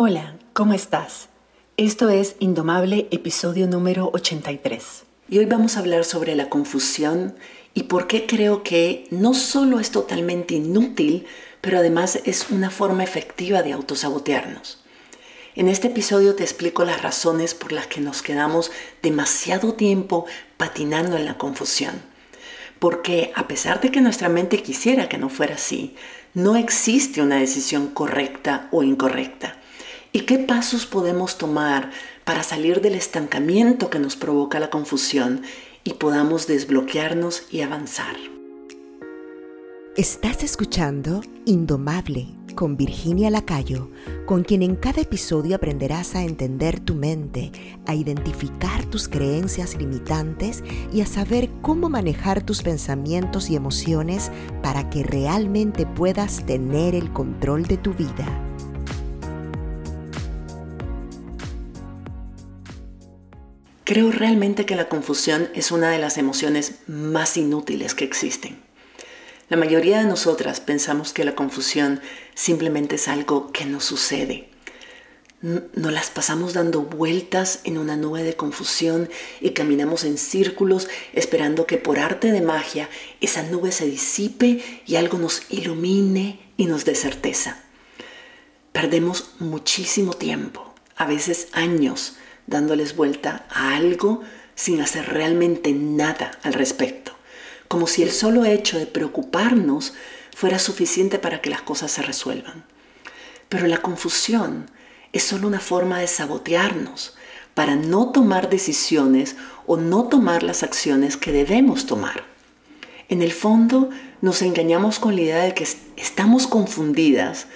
Hola, ¿cómo estás? Esto es Indomable, episodio número 83. Y hoy vamos a hablar sobre la confusión y por qué creo que no solo es totalmente inútil, pero además es una forma efectiva de autosabotearnos. En este episodio te explico las razones por las que nos quedamos demasiado tiempo patinando en la confusión. Porque a pesar de que nuestra mente quisiera que no fuera así, no existe una decisión correcta o incorrecta. ¿Y qué pasos podemos tomar para salir del estancamiento que nos provoca la confusión y podamos desbloquearnos y avanzar? Estás escuchando Indomable con Virginia Lacayo, con quien en cada episodio aprenderás a entender tu mente, a identificar tus creencias limitantes y a saber cómo manejar tus pensamientos y emociones para que realmente puedas tener el control de tu vida. Creo realmente que la confusión es una de las emociones más inútiles que existen. La mayoría de nosotras pensamos que la confusión simplemente es algo que nos sucede. Nos las pasamos dando vueltas en una nube de confusión y caminamos en círculos esperando que por arte de magia esa nube se disipe y algo nos ilumine y nos dé certeza. Perdemos muchísimo tiempo, a veces años, dándoles vuelta a algo sin hacer realmente nada al respecto, como si el solo hecho de preocuparnos fuera suficiente para que las cosas se resuelvan. Pero la confusión es solo una forma de sabotearnos para no tomar decisiones o no tomar las acciones que debemos tomar. En el fondo nos engañamos con la idea de que estamos confundidas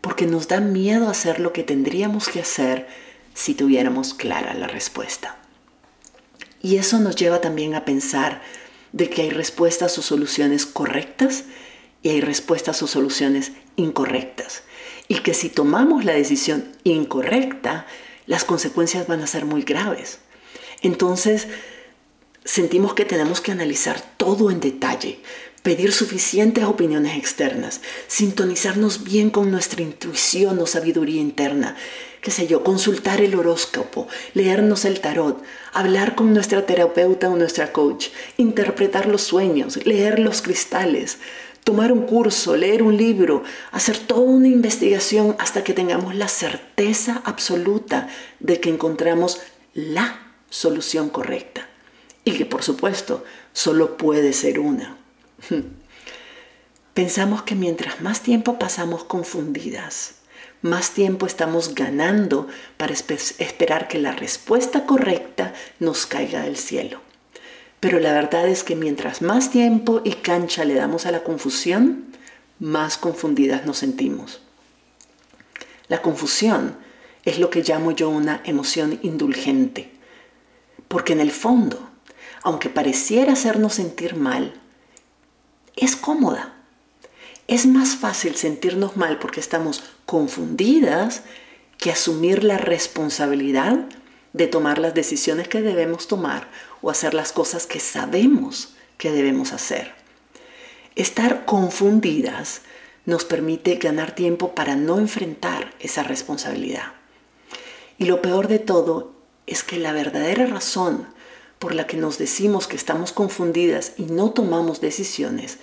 porque nos da miedo hacer lo que tendríamos que hacer si tuviéramos clara la respuesta. Y eso nos lleva también a pensar de que hay respuestas o soluciones correctas y hay respuestas o soluciones incorrectas. Y que si tomamos la decisión incorrecta, las consecuencias van a ser muy graves. Entonces, sentimos que tenemos que analizar todo en detalle, pedir suficientes opiniones externas, sintonizarnos bien con nuestra intuición o sabiduría interna, qué sé yo, consultar el horóscopo, leernos el tarot, hablar con nuestra terapeuta o nuestra coach, interpretar los sueños, leer los cristales, tomar un curso, leer un libro, hacer toda una investigación hasta que tengamos la certeza absoluta de que encontramos la solución correcta. Y que por supuesto solo puede ser una. Pensamos que mientras más tiempo pasamos confundidas, más tiempo estamos ganando para esperar que la respuesta correcta nos caiga del cielo. Pero la verdad es que mientras más tiempo y cancha le damos a la confusión, más confundidas nos sentimos. La confusión es lo que llamo yo una emoción indulgente, porque en el fondo, aunque pareciera hacernos sentir mal, es cómoda. Es más fácil sentirnos mal porque estamos confundidas que asumir la responsabilidad de tomar las decisiones que debemos tomar o hacer las cosas que sabemos que debemos hacer. Estar confundidas nos permite ganar tiempo para no enfrentar esa responsabilidad. Y lo peor de todo es que la verdadera razón por la que nos decimos que estamos confundidas y no tomamos decisiones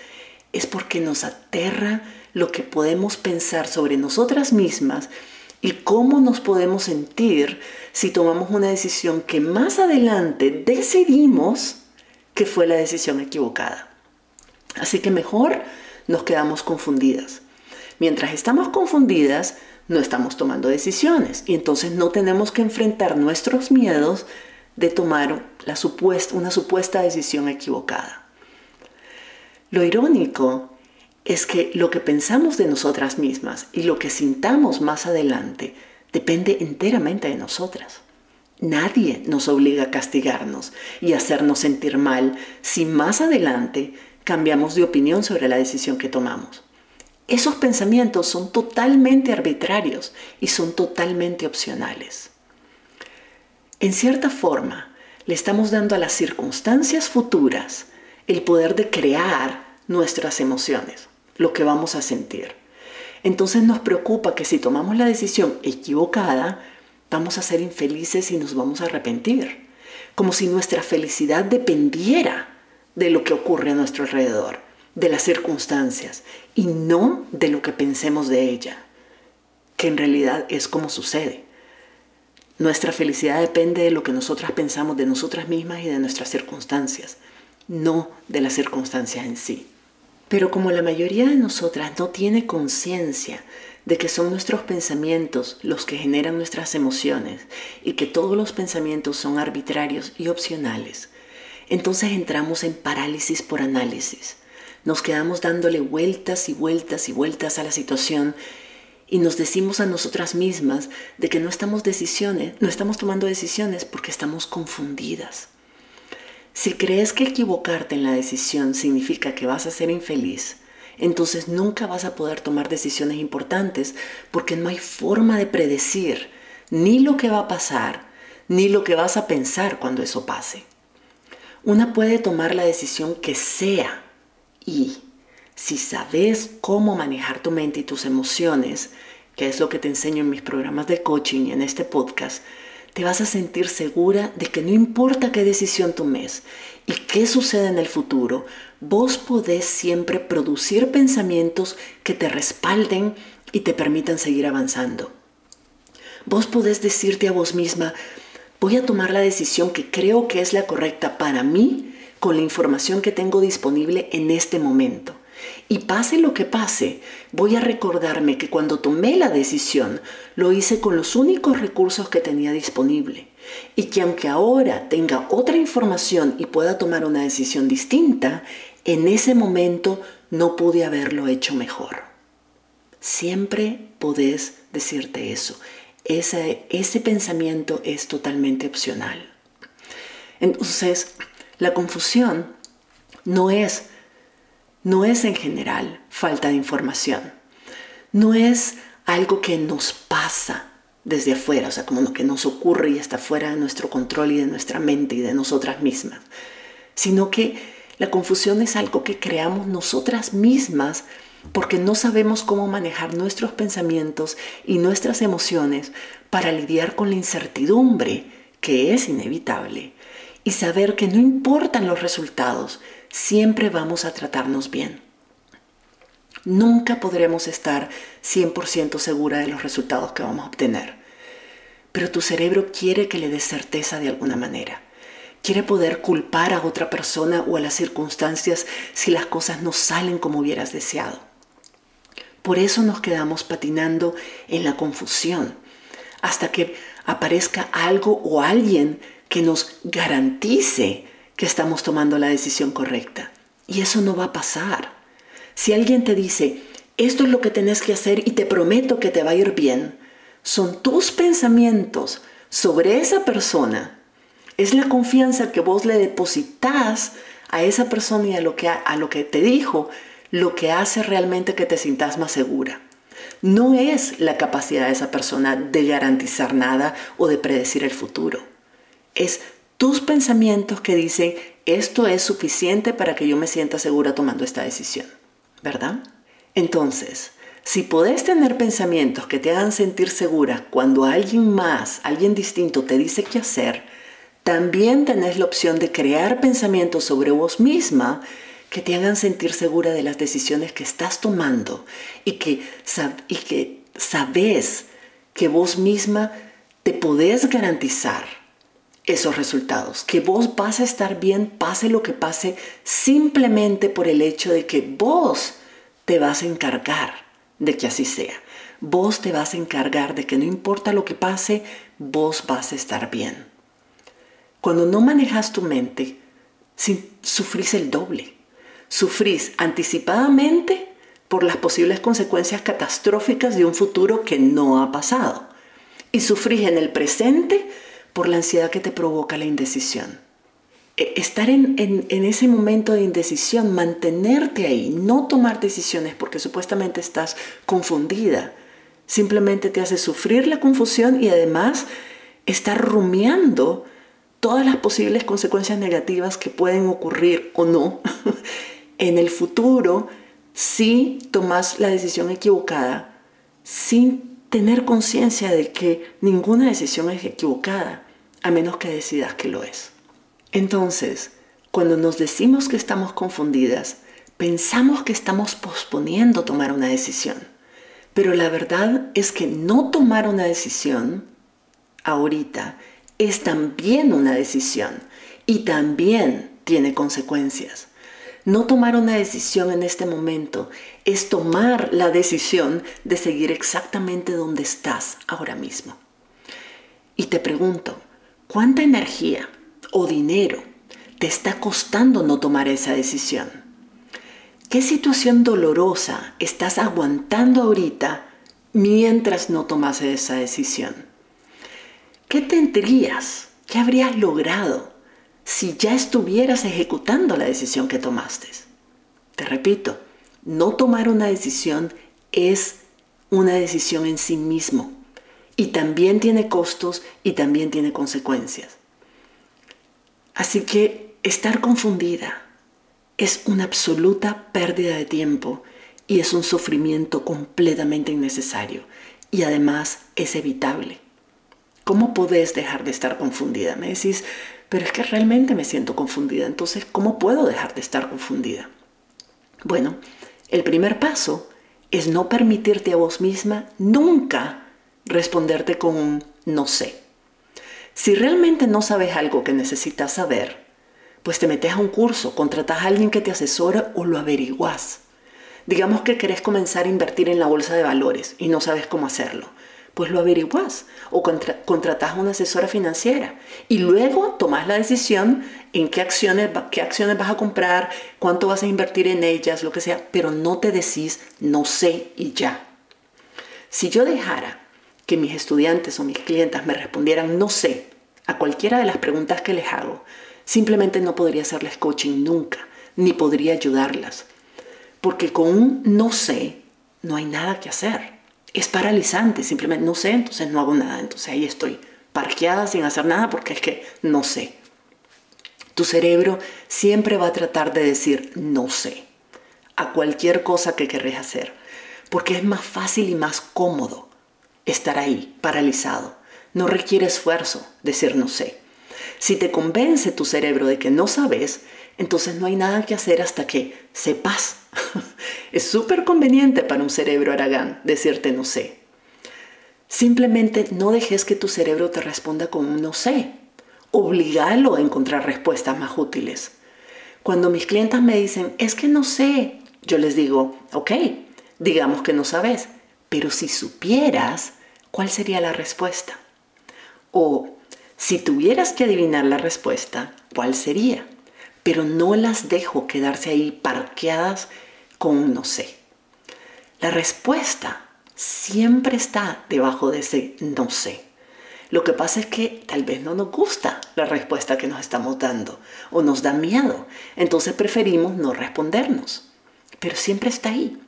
es porque nos aterra lo que podemos pensar sobre nosotras mismas y cómo nos podemos sentir si tomamos una decisión que más adelante decidimos que fue la decisión equivocada. Así que mejor nos quedamos confundidas. Mientras estamos confundidas, no estamos tomando decisiones y entonces no tenemos que enfrentar nuestros miedos de tomar una supuesta decisión equivocada. Lo irónico es que lo que pensamos de nosotras mismas y lo que sintamos más adelante depende enteramente de nosotras. Nadie nos obliga a castigarnos y hacernos sentir mal si más adelante cambiamos de opinión sobre la decisión que tomamos. Esos pensamientos son totalmente arbitrarios y son totalmente opcionales. En cierta forma, le estamos dando a las circunstancias futuras el poder de crear nuestras emociones, lo que vamos a sentir. Entonces nos preocupa que si tomamos la decisión equivocada, vamos a ser infelices y nos vamos a arrepentir. Como si nuestra felicidad dependiera de lo que ocurre a nuestro alrededor, de las circunstancias, y no de lo que pensemos de ella, que en realidad es como sucede. Nuestra felicidad depende de lo que nosotras pensamos de nosotras mismas y de nuestras circunstancias, no de las circunstancias en sí. Pero como la mayoría de nosotras no tiene conciencia de que son nuestros pensamientos los que generan nuestras emociones y que todos los pensamientos son arbitrarios y opcionales, entonces entramos en parálisis por análisis. Nos quedamos dándole vueltas y vueltas y vueltas a la situación y nos decimos a nosotras mismas de que no estamos no estamos tomando decisiones porque estamos confundidas. Si crees que equivocarte en la decisión significa que vas a ser infeliz, entonces nunca vas a poder tomar decisiones importantes porque no hay forma de predecir ni lo que va a pasar, ni lo que vas a pensar cuando eso pase. Una puede tomar la decisión que sea y si sabes cómo manejar tu mente y tus emociones, que es lo que te enseño en mis programas de coaching y en este podcast, te vas a sentir segura de que no importa qué decisión tomes y qué suceda en el futuro, vos podés siempre producir pensamientos que te respalden y te permitan seguir avanzando. Vos podés decirte a vos misma, voy a tomar la decisión que creo que es la correcta para mí con la información que tengo disponible en este momento. Y pase lo que pase, voy a recordarme que cuando tomé la decisión lo hice con los únicos recursos que tenía disponible. Y que aunque ahora tenga otra información y pueda tomar una decisión distinta, en ese momento no pude haberlo hecho mejor. Siempre podés decirte eso. Ese, ese pensamiento es totalmente opcional. Entonces, la confusión no es no es en general falta de información, no es algo que nos pasa desde afuera, o sea, como lo que nos ocurre y está fuera de nuestro control y de nuestra mente y de nosotras mismas, sino que la confusión es algo que creamos nosotras mismas porque no sabemos cómo manejar nuestros pensamientos y nuestras emociones para lidiar con la incertidumbre que es inevitable y saber que no importan los resultados, siempre vamos a tratarnos bien. Nunca podremos estar 100% segura de los resultados que vamos a obtener, pero tu cerebro quiere que le des certeza de alguna manera. Quiere poder culpar a otra persona o a las circunstancias si las cosas no salen como hubieras deseado. Por eso nos quedamos patinando en la confusión hasta que aparezca algo o alguien que nos garantice que estamos tomando la decisión correcta. Y eso no va a pasar. Si alguien te dice, esto es lo que tenés que hacer y te prometo que te va a ir bien, son tus pensamientos sobre esa persona. Es la confianza que vos le depositas a esa persona y a lo que, a lo que te dijo lo que hace realmente que te sientas más segura. No es la capacidad de esa persona de garantizar nada o de predecir el futuro. Es tus pensamientos que dicen, esto es suficiente para que yo me sienta segura tomando esta decisión, ¿verdad? Entonces, si podés tener pensamientos que te hagan sentir segura cuando alguien más, alguien distinto te dice qué hacer, también tenés la opción de crear pensamientos sobre vos misma que te hagan sentir segura de las decisiones que estás tomando y que, que sabes que vos misma te podés garantizar esos resultados, que vos vas a estar bien, pase lo que pase, simplemente por el hecho de que vos te vas a encargar de que así sea. Vos te vas a encargar de que no importa lo que pase, vos vas a estar bien. Cuando no manejas tu mente, sufrís el doble. Sufrís anticipadamente por las posibles consecuencias catastróficas de un futuro que no ha pasado. Y sufrís en el presente por la ansiedad que te provoca la indecisión. E, estar en, ese momento de indecisión, mantenerte ahí, no tomar decisiones porque supuestamente estás confundida, simplemente te hace sufrir la confusión y además estar rumiando todas las posibles consecuencias negativas que pueden ocurrir o no en el futuro si tomas la decisión equivocada sin tener conciencia de que ninguna decisión es equivocada, a menos que decidas que lo es. Entonces, cuando nos decimos que estamos confundidas, pensamos que estamos posponiendo tomar una decisión. Pero la verdad es que no tomar una decisión ahorita es también una decisión y también tiene consecuencias. No tomar una decisión en este momento es tomar la decisión de seguir exactamente donde estás ahora mismo. Y te pregunto, ¿cuánta energía o dinero te está costando no tomar esa decisión? ¿Qué situación dolorosa estás aguantando ahorita mientras no tomas esa decisión? ¿Qué tendrías? ¿Qué habrías logrado si ya estuvieras ejecutando la decisión que tomaste. Te repito, no tomar una decisión es una decisión en sí mismo y también tiene costos y también tiene consecuencias. Así que estar confundida es una absoluta pérdida de tiempo y es un sufrimiento completamente innecesario y además es evitable. ¿Cómo podés dejar de estar confundida? Me decís, pero es que realmente me siento confundida. Entonces, ¿cómo puedo dejar de estar confundida? Bueno, el primer paso es no permitirte a vos misma nunca responderte con un no sé. Si realmente no sabes algo que necesitas saber, pues te metes a un curso, contratas a alguien que te asesora o lo averiguas. Digamos que querés comenzar a invertir en la bolsa de valores y no sabes cómo hacerlo pues lo averiguas o contratas a una asesora financiera y luego tomas la decisión en qué acciones, qué acciones vas a comprar, cuánto vas a invertir en ellas, lo que sea, pero no te decís no sé y ya. Si yo dejara que mis estudiantes o mis clientes me respondieran no sé a cualquiera de las preguntas que les hago, simplemente no podría hacerles coaching nunca, ni podría ayudarlas, porque con un no sé no hay nada que hacer es paralizante, simplemente no sé, entonces no hago nada, entonces ahí estoy parqueada sin hacer nada porque es que no sé. Tu cerebro siempre va a tratar de decir no sé a cualquier cosa que querés hacer, porque es más fácil y más cómodo estar ahí, paralizado. No requiere esfuerzo decir no sé. Si te convence tu cerebro de que no sabes, entonces no hay nada que hacer hasta que sepas. es súper conveniente para un cerebro aragán decirte no sé. Simplemente no dejes que tu cerebro te responda con un no sé. Obligalo a encontrar respuestas más útiles. Cuando mis clientes me dicen, es que no sé, yo les digo, ok, digamos que no sabes, pero si supieras, ¿cuál sería la respuesta? O si tuvieras que adivinar la respuesta, ¿cuál sería? pero no las dejo quedarse ahí parqueadas con un no sé. La respuesta siempre está debajo de ese no sé. Lo que pasa es que tal vez no nos gusta la respuesta que nos estamos dando o nos da miedo. Entonces preferimos no respondernos. Pero siempre está ahí.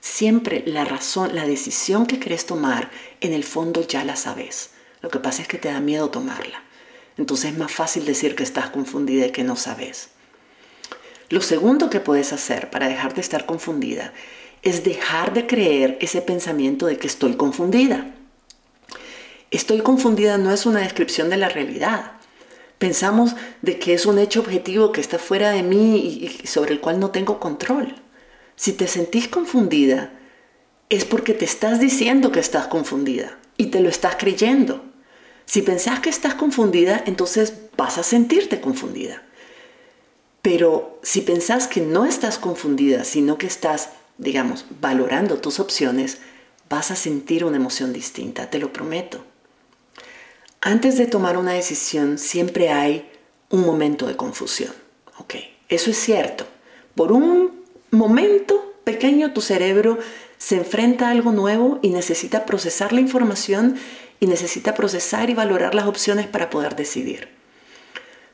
Siempre la razón, la decisión que querés tomar, en el fondo ya la sabes. Lo que pasa es que te da miedo tomarla. Entonces es más fácil decir que estás confundida y que no sabes. Lo segundo que puedes hacer para dejar de estar confundida es dejar de creer ese pensamiento de que estoy confundida. Estoy confundida no es una descripción de la realidad. Pensamos de que es un hecho objetivo que está fuera de mí y sobre el cual no tengo control. Si te sentís confundida, es porque te estás diciendo que estás confundida y te lo estás creyendo. Si pensás que estás confundida, entonces vas a sentirte confundida. Pero si pensás que no estás confundida, sino que estás, digamos, valorando tus opciones, vas a sentir una emoción distinta, te lo prometo. Antes de tomar una decisión siempre hay un momento de confusión. Ok, eso es cierto. Por un momento pequeño tu cerebro se enfrenta a algo nuevo y necesita procesar la información y necesita procesar y valorar las opciones para poder decidir.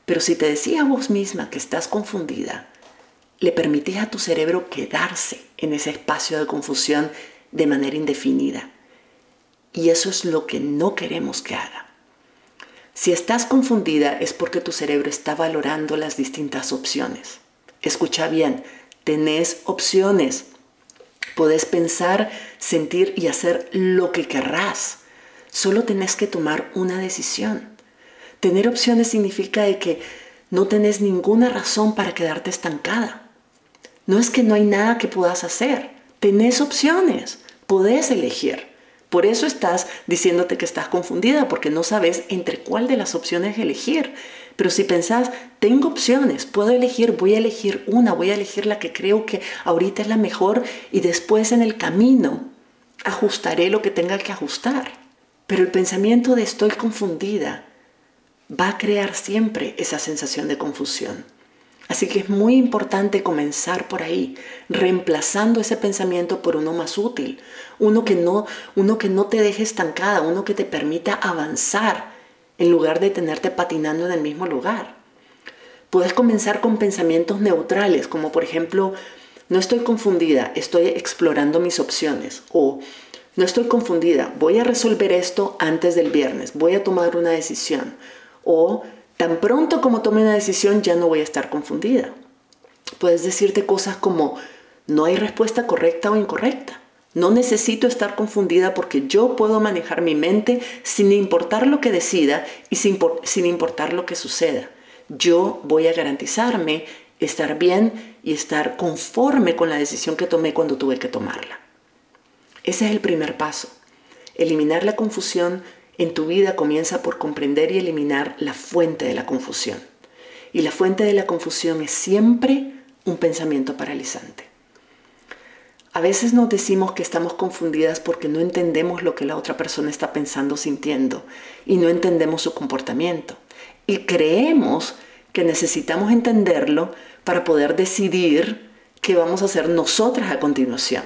Pero si te decías a vos misma que estás confundida, le permitís a tu cerebro quedarse en ese espacio de confusión de manera indefinida. Y eso es lo que no queremos que haga. Si estás confundida es porque tu cerebro está valorando las distintas opciones. Escucha bien, tenés opciones. Podés pensar, sentir y hacer lo que querrás. Solo tenés que tomar una decisión. Tener opciones significa de que no tenés ninguna razón para quedarte estancada. No es que no hay nada que puedas hacer. Tenés opciones. Podés elegir. Por eso estás diciéndote que estás confundida, porque no sabes entre cuál de las opciones elegir. Pero si pensás, tengo opciones, puedo elegir, voy a elegir una, voy a elegir la que creo que ahorita es la mejor y después en el camino ajustaré lo que tenga que ajustar. Pero el pensamiento de estoy confundida va a crear siempre esa sensación de confusión. Así que es muy importante comenzar por ahí, reemplazando ese pensamiento por uno más útil, uno que no, uno que no te deje estancada, uno que te permita avanzar en lugar de tenerte patinando en el mismo lugar. Puedes comenzar con pensamientos neutrales, como por ejemplo, no estoy confundida, estoy explorando mis opciones, o no estoy confundida, voy a resolver esto antes del viernes, voy a tomar una decisión, o tan pronto como tome una decisión ya no voy a estar confundida. Puedes decirte cosas como, no hay respuesta correcta o incorrecta. No necesito estar confundida porque yo puedo manejar mi mente sin importar lo que decida y sin, importar lo que suceda. Yo voy a garantizarme estar bien y estar conforme con la decisión que tomé cuando tuve que tomarla. Ese es el primer paso. Eliminar la confusión en tu vida comienza por comprender y eliminar la fuente de la confusión. Y la fuente de la confusión es siempre un pensamiento paralizante. A veces nos decimos que estamos confundidas porque no entendemos lo que la otra persona está pensando, sintiendo, y no entendemos su comportamiento. Y creemos que necesitamos entenderlo para poder decidir qué vamos a hacer nosotras a continuación.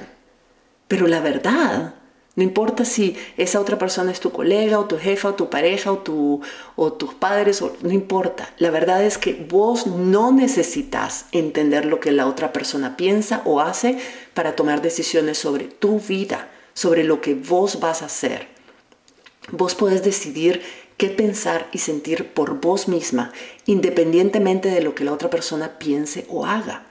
Pero la verdad no importa si esa otra persona es tu colega o tu jefa o tu pareja o, o tus padres, no importa. La verdad es que vos no necesitas entender lo que la otra persona piensa o hace para tomar decisiones sobre tu vida, sobre lo que vos vas a hacer. Vos podés decidir qué pensar y sentir por vos misma, independientemente de lo que la otra persona piense o haga.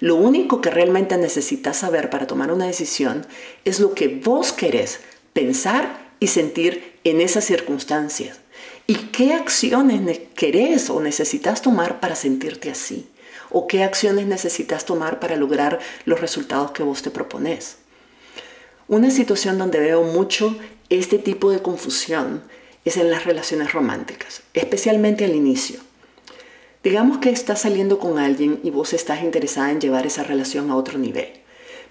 Lo único que realmente necesitas saber para tomar una decisión es lo que vos querés pensar y sentir en esas circunstancias. ¿Y qué acciones querés o necesitas tomar para sentirte así? ¿O qué acciones necesitas tomar para lograr los resultados que vos te propones? Una situación donde veo mucho este tipo de confusión es en las relaciones románticas, especialmente al inicio. Digamos que estás saliendo con alguien y vos estás interesada en llevar esa relación a otro nivel,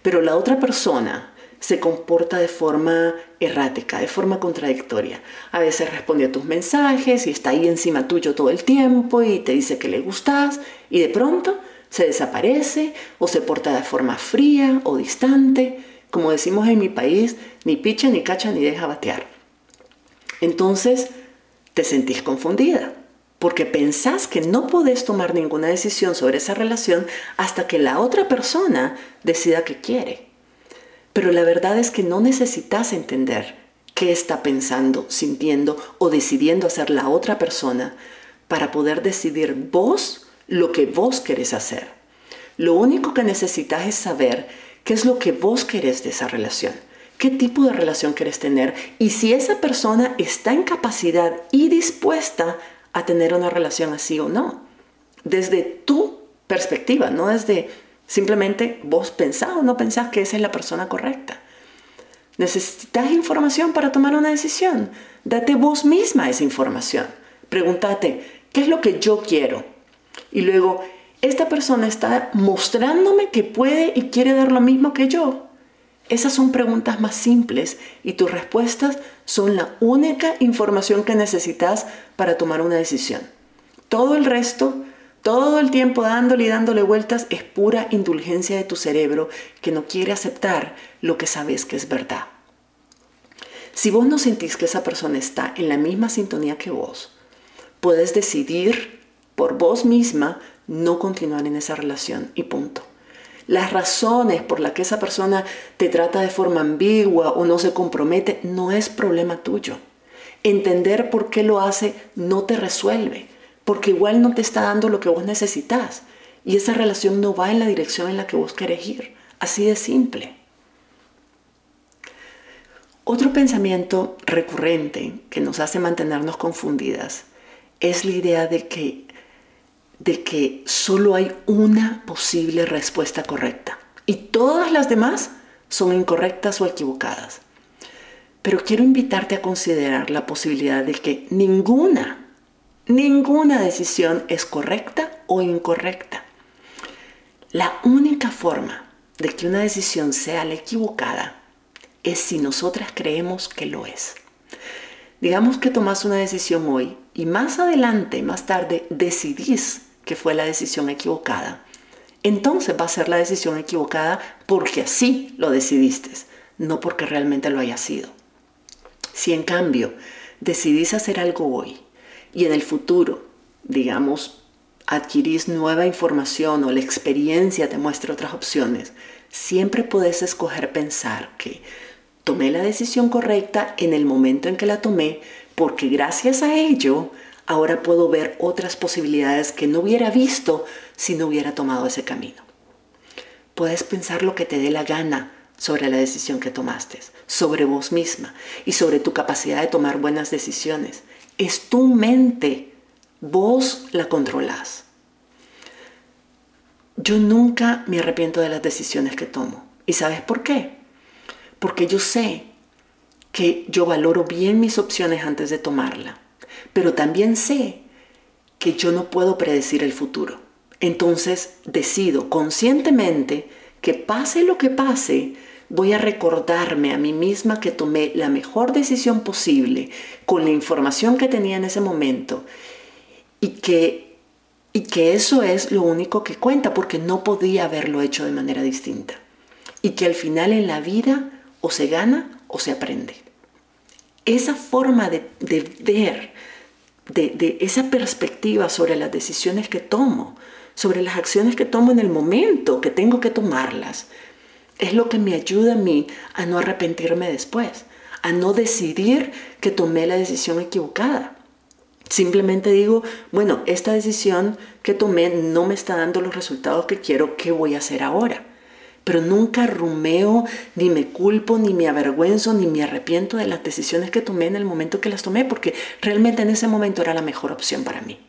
pero la otra persona se comporta de forma errática, de forma contradictoria. A veces responde a tus mensajes y está ahí encima tuyo todo el tiempo y te dice que le gustas y de pronto se desaparece o se porta de forma fría o distante. Como decimos en mi país, ni picha, ni cacha, ni deja batear. Entonces te sentís confundida porque pensás que no podés tomar ninguna decisión sobre esa relación hasta que la otra persona decida que quiere. Pero la verdad es que no necesitas entender qué está pensando, sintiendo o decidiendo hacer la otra persona para poder decidir vos lo que vos querés hacer. Lo único que necesitas es saber qué es lo que vos querés de esa relación, qué tipo de relación querés tener y si esa persona está en capacidad y dispuesta a tener una relación así o no. Desde tu perspectiva, no desde simplemente vos pensás o no pensás que esa es la persona correcta. Necesitas información para tomar una decisión. Date vos misma esa información. Pregúntate, ¿qué es lo que yo quiero? Y luego, ¿esta persona está mostrándome que puede y quiere dar lo mismo que yo? Esas son preguntas más simples y tus respuestas son la única información que necesitas para tomar una decisión. Todo el resto, todo el tiempo dándole y dándole vueltas es pura indulgencia de tu cerebro que no quiere aceptar lo que sabes que es verdad. Si vos no sentís que esa persona está en la misma sintonía que vos, puedes decidir por vos misma no continuar en esa relación y punto las razones por las que esa persona te trata de forma ambigua o no se compromete no es problema tuyo. Entender por qué lo hace no te resuelve, porque igual no te está dando lo que vos necesitas y esa relación no va en la dirección en la que vos querés ir. Así de simple. Otro pensamiento recurrente que nos hace mantenernos confundidas es la idea de que, de que solo hay una posible respuesta correcta y todas las demás son incorrectas o equivocadas. Pero quiero invitarte a considerar la posibilidad de que ninguna, ninguna decisión es correcta o incorrecta. La única forma de que una decisión sea la equivocada es si nosotras creemos que lo es. Digamos que tomas una decisión hoy y más adelante, más tarde, decidís que fue la decisión equivocada. Entonces va a ser la decisión equivocada porque así lo decidiste, no porque realmente lo haya sido. Si en cambio decidís hacer algo hoy y en el futuro, digamos, adquirís nueva información o la experiencia te muestra otras opciones, siempre puedes escoger pensar que tomé la decisión correcta en el momento en que la tomé porque gracias a ello ahora puedo ver otras posibilidades que no hubiera visto si no hubiera tomado ese camino. Puedes pensar lo que te dé la gana sobre la decisión que tomaste, sobre vos misma y sobre tu capacidad de tomar buenas decisiones. Es tu mente, vos la controlás. Yo nunca me arrepiento de las decisiones que tomo. ¿Y sabes por qué? Porque yo sé que yo valoro bien mis opciones antes de tomarla, pero también sé que yo no puedo predecir el futuro. Entonces decido conscientemente que pase lo que pase, voy a recordarme a mí misma que tomé la mejor decisión posible con la información que tenía en ese momento y que, y que eso es lo único que cuenta porque no podía haberlo hecho de manera distinta. Y que al final en la vida o se gana o se aprende. Esa forma de, ver, de, esa perspectiva sobre las decisiones que tomo, sobre las acciones que tomo en el momento que tengo que tomarlas, es lo que me ayuda a mí a no arrepentirme después, a no decidir que tomé la decisión equivocada. Simplemente digo, bueno, esta decisión que tomé no me está dando los resultados que quiero, ¿qué voy a hacer ahora? Pero nunca rumeo, ni me culpo, ni me avergüenzo, ni me arrepiento de las decisiones que tomé en el momento que las tomé, porque realmente en ese momento era la mejor opción para mí.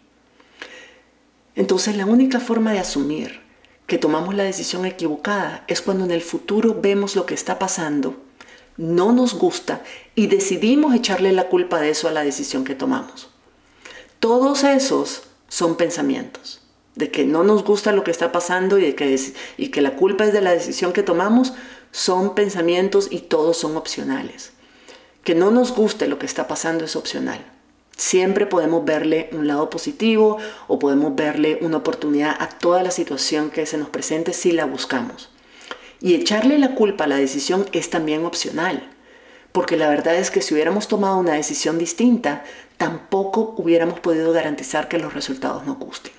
Entonces la única forma de asumir que tomamos la decisión equivocada es cuando en el futuro vemos lo que está pasando, no nos gusta y decidimos echarle la culpa de eso a la decisión que tomamos. Todos esos son pensamientos, de que no nos gusta lo que está pasando y, de que, que la culpa es de la decisión que tomamos, son pensamientos y todos son opcionales. Que no nos guste lo que está pasando es opcional. Siempre podemos verle un lado positivo o podemos verle una oportunidad a toda la situación que se nos presente si la buscamos. Y echarle la culpa a la decisión es también opcional, porque la verdad es que si hubiéramos tomado una decisión distinta, tampoco hubiéramos podido garantizar que los resultados nos gusten.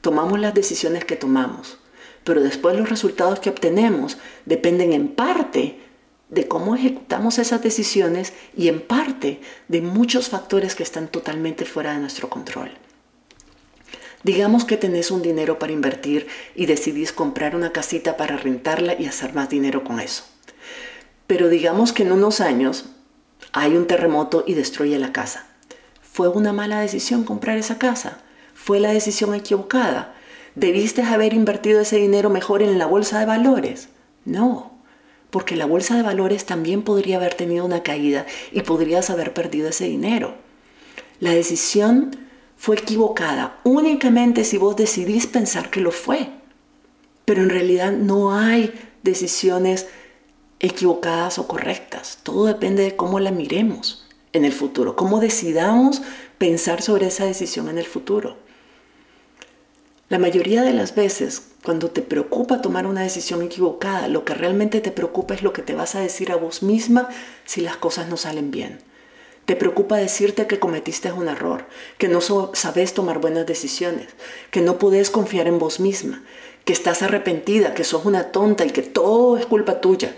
Tomamos las decisiones que tomamos, pero después los resultados que obtenemos dependen en parte de cómo ejecutamos esas decisiones y en parte de muchos factores que están totalmente fuera de nuestro control. Digamos que tenés un dinero para invertir y decidís comprar una casita para rentarla y hacer más dinero con eso. Pero digamos que en unos años hay un terremoto y destruye la casa. ¿Fue una mala decisión comprar esa casa? ¿Fue la decisión equivocada? ¿Debiste haber invertido ese dinero mejor en la bolsa de valores? No porque la bolsa de valores también podría haber tenido una caída y podrías haber perdido ese dinero. La decisión fue equivocada únicamente si vos decidís pensar que lo fue. Pero en realidad no hay decisiones equivocadas o correctas. Todo depende de cómo la miremos en el futuro, cómo decidamos pensar sobre esa decisión en el futuro. La mayoría de las veces, cuando te preocupa tomar una decisión equivocada, lo que realmente te preocupa es lo que te vas a decir a vos misma si las cosas no salen bien. Te preocupa decirte que cometiste un error, que no sabes tomar buenas decisiones, que no podés confiar en vos misma, que estás arrepentida, que sos una tonta y que todo es culpa tuya.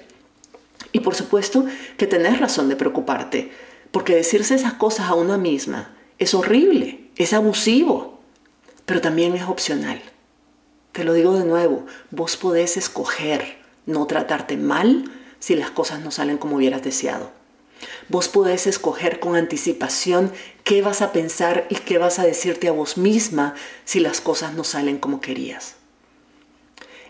Y por supuesto que tenés razón de preocuparte, porque decirse esas cosas a una misma es horrible, es abusivo pero también es opcional. Te lo digo de nuevo, vos podés escoger no tratarte mal si las cosas no salen como hubieras deseado. Vos podés escoger con anticipación qué vas a pensar y qué vas a decirte a vos misma si las cosas no salen como querías.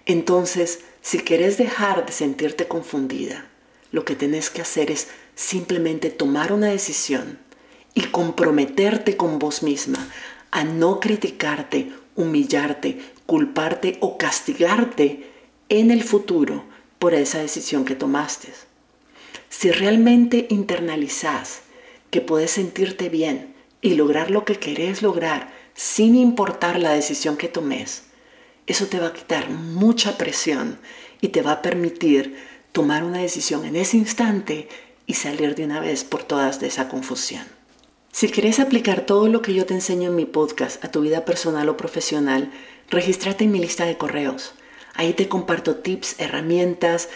Entonces, si querés dejar de sentirte confundida, lo que tenés que hacer es simplemente tomar una decisión y comprometerte con vos misma a no criticarte, humillarte, culparte o castigarte en el futuro por esa decisión que tomaste. Si realmente internalizás que puedes sentirte bien y lograr lo que querés lograr sin importar la decisión que tomes, eso te va a quitar mucha presión y te va a permitir tomar una decisión en ese instante y salir de una vez por todas de esa confusión. Si quieres aplicar todo lo que yo te enseño en mi podcast a tu vida personal o profesional, regístrate en mi lista de correos. Ahí te comparto tips, herramientas,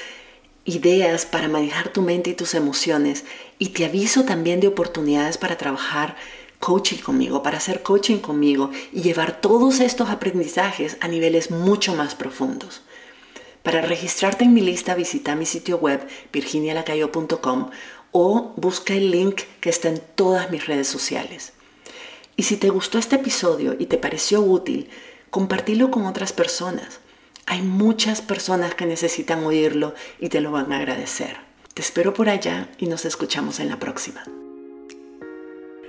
ideas para manejar tu mente y tus emociones y te aviso también de oportunidades para trabajar coaching conmigo, para hacer coaching conmigo y llevar todos estos aprendizajes a niveles mucho más profundos. Para registrarte en mi lista visita mi sitio web virginialacayo.com o busca el link que está en todas mis redes sociales. Y si te gustó este episodio y te pareció útil, compartilo con otras personas. Hay muchas personas que necesitan oírlo y te lo van a agradecer. Te espero por allá y nos escuchamos en la próxima.